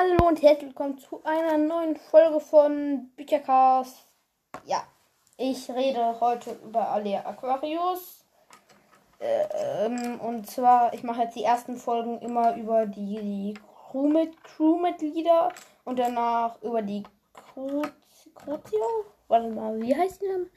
Hallo und herzlich willkommen zu einer neuen Folge von Büchercast. Ja, ich rede heute über Alea Aquarius. Ähm, und zwar, ich mache jetzt die ersten Folgen immer über die, die Crewmit Crewmitglieder und danach über die Crutio. Warte mal, wie heißt die denn?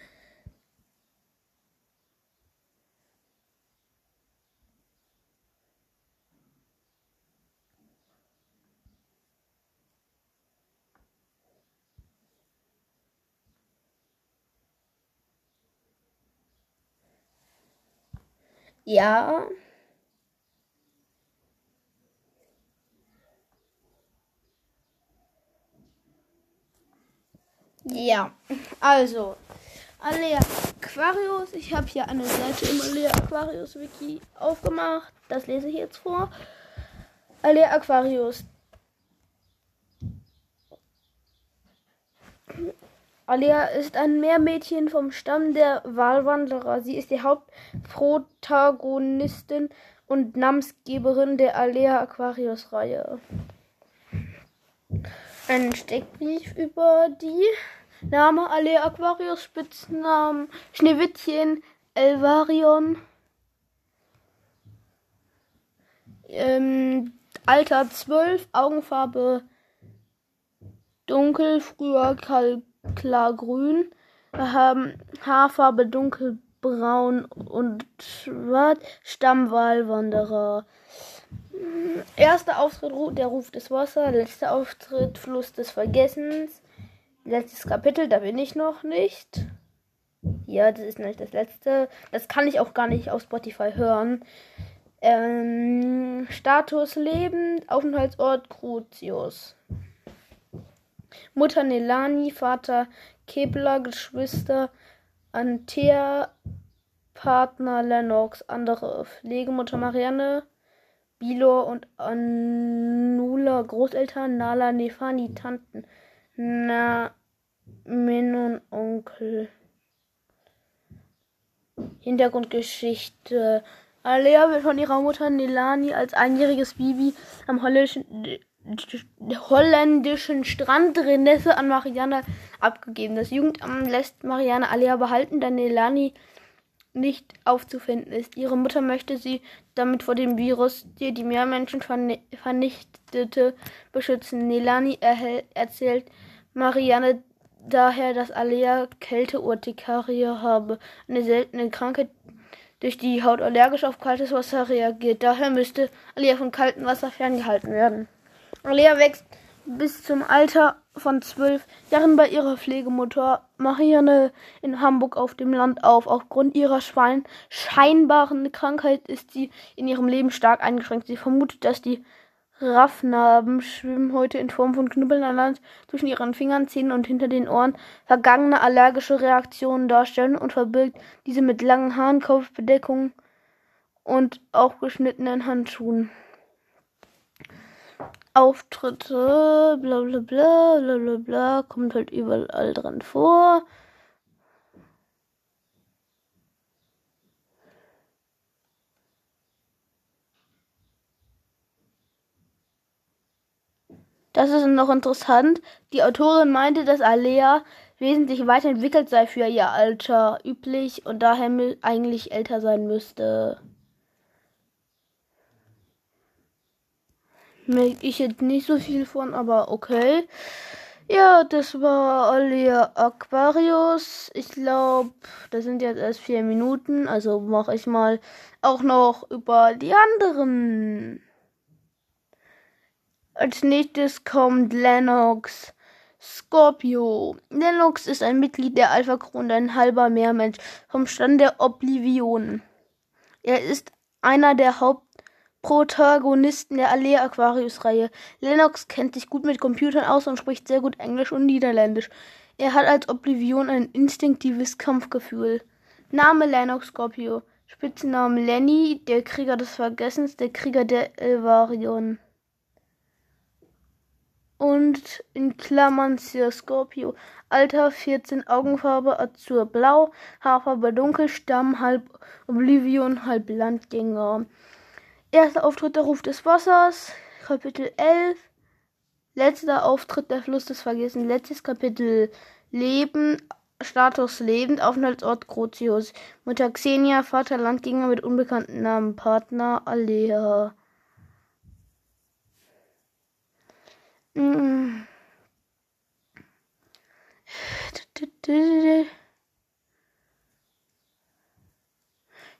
Ja. Ja, also, Alea Aquarius. Ich habe hier eine Seite im Alea Aquarius Wiki aufgemacht. Das lese ich jetzt vor. Alea Aquarius. Alia ist ein Meermädchen vom Stamm der Walwanderer. Sie ist die Hauptprotagonistin und Namensgeberin der Alea Aquarius Reihe. Ein Steckbrief über die Name Alea Aquarius, Spitznamen Schneewittchen, Elvarion. Ähm, Alter 12, Augenfarbe dunkel, früher Kalk klargrün, haben Haarfarbe dunkelbraun und schwarz, Stammwahlwanderer. Erster Auftritt, der Ruf des Wassers, letzter Auftritt, Fluss des Vergessens. Letztes Kapitel, da bin ich noch nicht. Ja, das ist nicht das letzte. Das kann ich auch gar nicht auf Spotify hören. Ähm, Status Leben, Aufenthaltsort Crucius. Mutter Nelani, Vater Kebler, Geschwister Antea, Partner Lennox, andere Pflegemutter Marianne, Bilor und Anula, Großeltern, Nala, Nefani, Tanten, Na, Menon, Onkel. Hintergrundgeschichte. Alea wird von ihrer Mutter Nelani als einjähriges Baby am holländischen holländischen Strand Renesse an Marianne abgegeben. Das Jugendamt lässt Marianne Alea behalten, da Nelani nicht aufzufinden ist. Ihre Mutter möchte sie damit vor dem Virus, der die Meermenschen vernichtete, beschützen. Nelani erzählt Marianne daher, dass Alea Kälteurtikarie habe, eine seltene Krankheit, durch die Haut allergisch auf kaltes Wasser reagiert. Daher müsste Alea von kaltem Wasser ferngehalten werden. Lea wächst bis zum Alter von zwölf Jahren bei ihrer Pflegemutter Marianne in Hamburg auf dem Land auf. Aufgrund ihrer Schwein scheinbaren Krankheit ist sie in ihrem Leben stark eingeschränkt. Sie vermutet, dass die Raffnarben schwimmen heute in Form von Knüppeln an Land zwischen ihren Fingern, Zähnen und hinter den Ohren vergangene allergische Reaktionen darstellen und verbirgt diese mit langen Haaren, Kopfbedeckungen und auch geschnittenen Handschuhen. Auftritte, bla bla bla bla bla bla, kommt halt überall dran vor. Das ist noch interessant. Die Autorin meinte, dass Alea wesentlich weiterentwickelt sei für ihr Alter üblich und daher eigentlich älter sein müsste. Merke ich jetzt nicht so viel von, aber okay. Ja, das war Alia Aquarius. Ich glaube, das sind jetzt erst vier Minuten. Also mache ich mal auch noch über die anderen. Als nächstes kommt Lennox. Scorpio. Lennox ist ein Mitglied der Alpha Crew und ein halber Meermensch vom Stand der Oblivion. Er ist einer der Haupt Protagonisten der Allee Aquarius Reihe. Lennox kennt sich gut mit Computern aus und spricht sehr gut Englisch und Niederländisch. Er hat als Oblivion ein instinktives Kampfgefühl. Name Lennox Scorpio. Spitzname Lenny, der Krieger des Vergessens, der Krieger der Elvarion. Und in Klammern Sir Scorpio. Alter 14, Augenfarbe Azurblau, Haarfarbe dunkel, Stamm halb Oblivion, halb Landgänger. Erster Auftritt der Ruf des Wassers, Kapitel 11. Letzter Auftritt der Fluss des Vergessens. Letztes Kapitel. Leben, Status lebend, Aufenthaltsort Crucius. Mutter Xenia, Vater Landgänger mit unbekannten Namen, Partner Alea. Mm.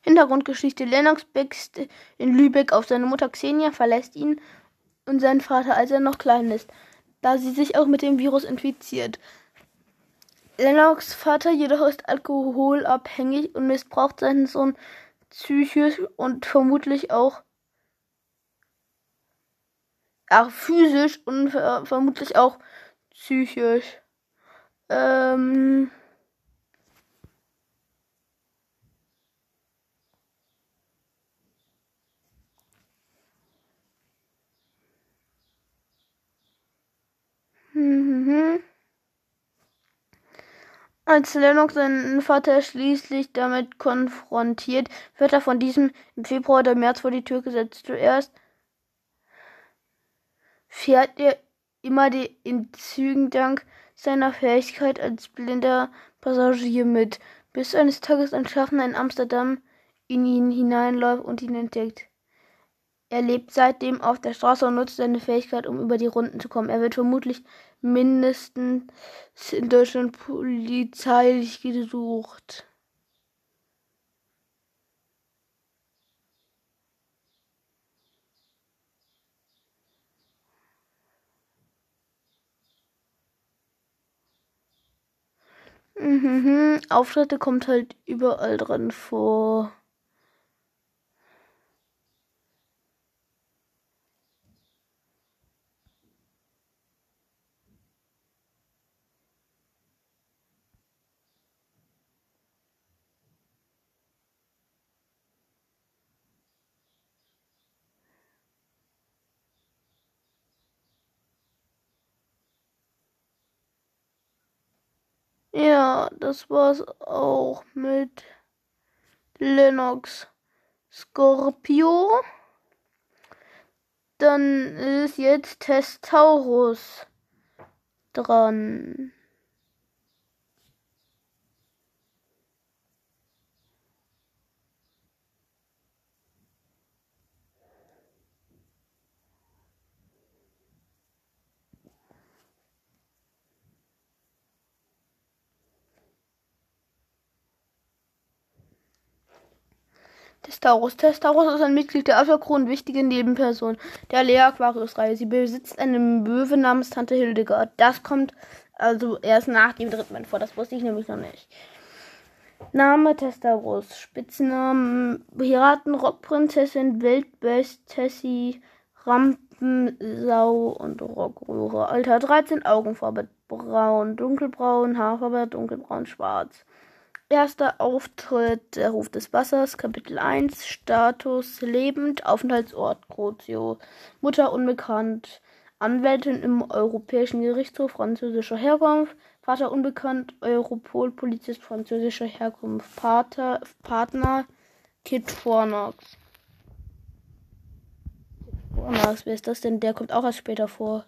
Hintergrundgeschichte. Lennox wächst in Lübeck auf. Seine Mutter Xenia verlässt ihn und seinen Vater, als er noch klein ist, da sie sich auch mit dem Virus infiziert. Lennox Vater jedoch ist alkoholabhängig und missbraucht seinen Sohn psychisch und vermutlich auch auch physisch und ver vermutlich auch psychisch. Ähm Mhm. Als Lennox seinen Vater schließlich damit konfrontiert, wird er von diesem im Februar oder März vor die Tür gesetzt. Zuerst fährt er immer in Zügen dank seiner Fähigkeit als blinder Passagier mit, bis eines Tages ein Schaffner in Amsterdam in ihn hineinläuft und ihn entdeckt. Er lebt seitdem auf der Straße und nutzt seine Fähigkeit, um über die Runden zu kommen. Er wird vermutlich mindestens in Deutschland polizeilich gesucht. Mhm, Auftritte kommt halt überall dran vor. Ja, das war's auch mit Lennox Scorpio. Dann ist jetzt Testaurus dran. Testaurus. Testaurus ist ein Mitglied der Aftercrew und wichtige Nebenperson der Lea Aquarius-Reihe. Sie besitzt eine Möwe namens Tante Hildegard. Das kommt also erst nach dem dritten Band vor. Das wusste ich nämlich noch nicht. Name Testaurus. Spitznamen Piraten, Rockprinzessin, Wildbest, Tessie, Rampensau und Rockröhre. Alter 13, Augenfarbe braun, dunkelbraun, Haarfarbe dunkelbraun, schwarz. Erster Auftritt, der Ruf des Wassers, Kapitel 1, Status, lebend, Aufenthaltsort, Crotio, Mutter unbekannt, Anwältin im Europäischen Gerichtshof französischer Herkunft, Vater unbekannt, Europol, Polizist französischer Herkunft, Pater, Partner, Kid Fornox. Fornox, wer ist das denn? Der kommt auch erst später vor.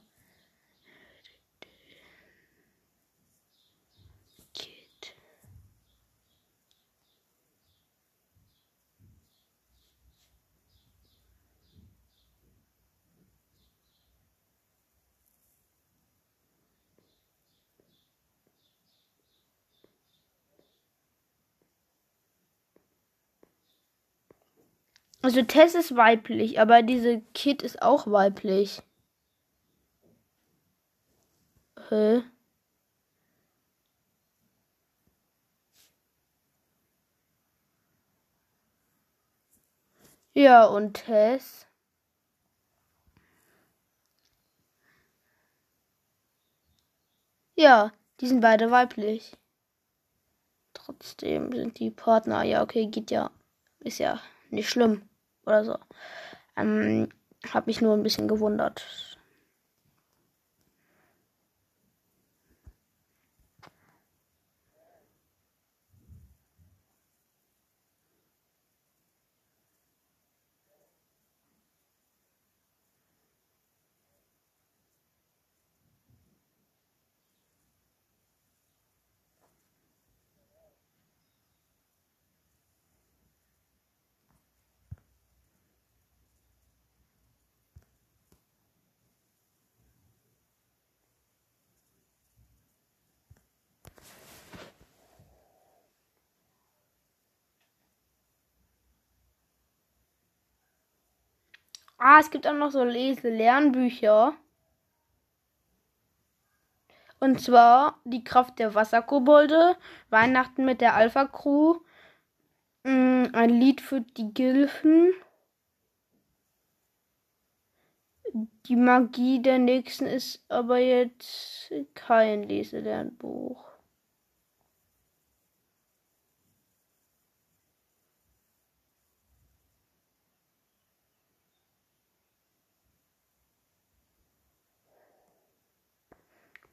Also Tess ist weiblich, aber diese Kid ist auch weiblich. Hä? Ja, und Tess. Ja, die sind beide weiblich. Trotzdem sind die Partner. Ja, okay, geht ja. Ist ja nicht schlimm oder so. Ähm, habe mich nur ein bisschen gewundert. Ah, es gibt auch noch so Lese-Lernbücher. Und zwar Die Kraft der Wasserkobolde, Weihnachten mit der Alpha-Crew, mm, ein Lied für die Gilfen. Die Magie der Nächsten ist aber jetzt kein Leselernbuch.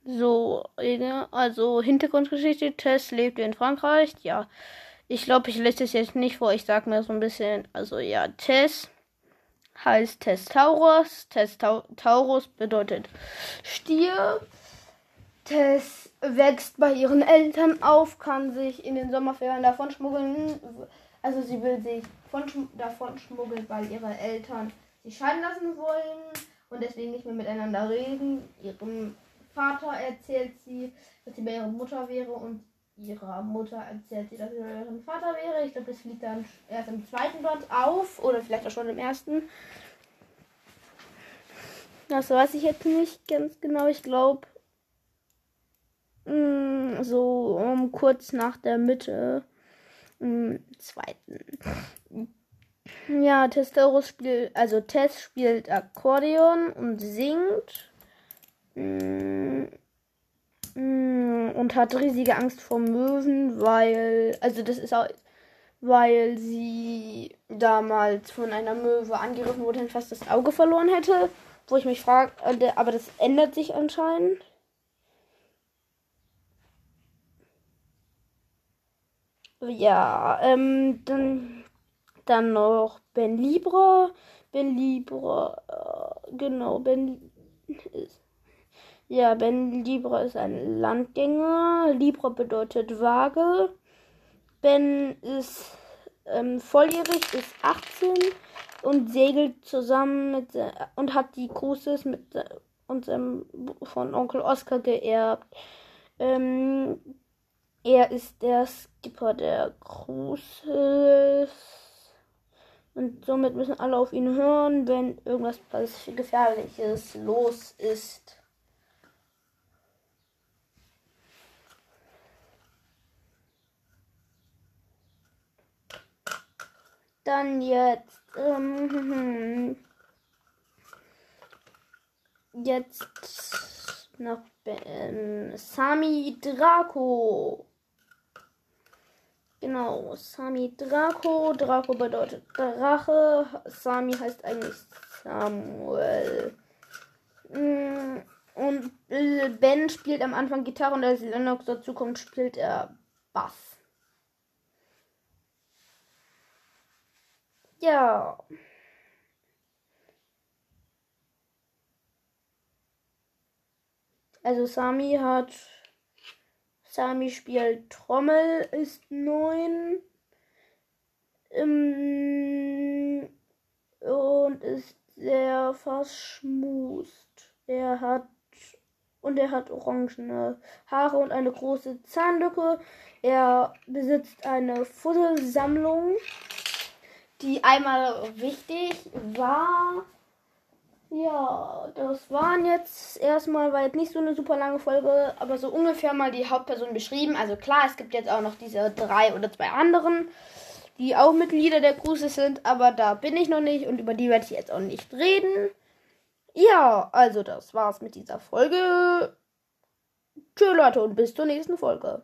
So, also Hintergrundgeschichte, Tess lebt in Frankreich. Ja, ich glaube, ich lese es jetzt nicht vor. Ich sage mir so ein bisschen, also ja, Tess heißt Testaurus. Testaurus bedeutet Stier. Tess wächst bei ihren Eltern auf, kann sich in den Sommerferien davon schmuggeln. Also sie will sich von, davon schmuggeln, weil ihre Eltern sich scheiden lassen wollen und deswegen nicht mehr miteinander reden. Ihrem Vater erzählt sie, dass sie bei ihrer Mutter wäre und ihrer Mutter erzählt sie, dass sie bei ihrem Vater wäre. Ich glaube, das fliegt dann erst im zweiten Band auf oder vielleicht auch schon im ersten. Das weiß ich jetzt nicht ganz genau. Ich glaube, mm, so um, kurz nach der Mitte im zweiten. Ja, Testorus spielt, also Tess spielt Akkordeon und singt. Mm, mm, und hat riesige Angst vor Möwen, weil, also das ist auch, weil sie damals von einer Möwe angegriffen wurde und fast das Auge verloren hätte. Wo ich mich frage, äh, aber das ändert sich anscheinend. Ja, ähm, dann, dann noch Ben Libra. Ben Libra, äh, genau, Ben ist. Ja, Ben Libra ist ein Landgänger. Libra bedeutet Waage. Ben ist ähm, volljährig, ist 18 und segelt zusammen mit und hat die Cruises mit unserem von Onkel Oscar geerbt. Ähm, er ist der Skipper der Cruises. Und somit müssen alle auf ihn hören, wenn irgendwas Gefährliches los ist. Dann jetzt ähm, jetzt noch ähm, Sami Draco. Genau, Sami Draco. Draco bedeutet Drache. Sami heißt eigentlich Samuel. Mm, und Ben spielt am Anfang Gitarre und als Lennox dazu kommt, spielt er Bass. Ja. Also Sami hat. Sami spielt Trommel, ist neun. Ähm, und ist sehr verschmust. Er hat und er hat orangene Haare und eine große Zahnlücke. Er besitzt eine Fusselsammlung die einmal wichtig war. Ja, das waren jetzt erstmal, war jetzt nicht so eine super lange Folge, aber so ungefähr mal die Hauptperson beschrieben. Also klar, es gibt jetzt auch noch diese drei oder zwei anderen, die auch Mitglieder der Cruises sind, aber da bin ich noch nicht und über die werde ich jetzt auch nicht reden. Ja, also das war's mit dieser Folge. Tschö Leute und bis zur nächsten Folge.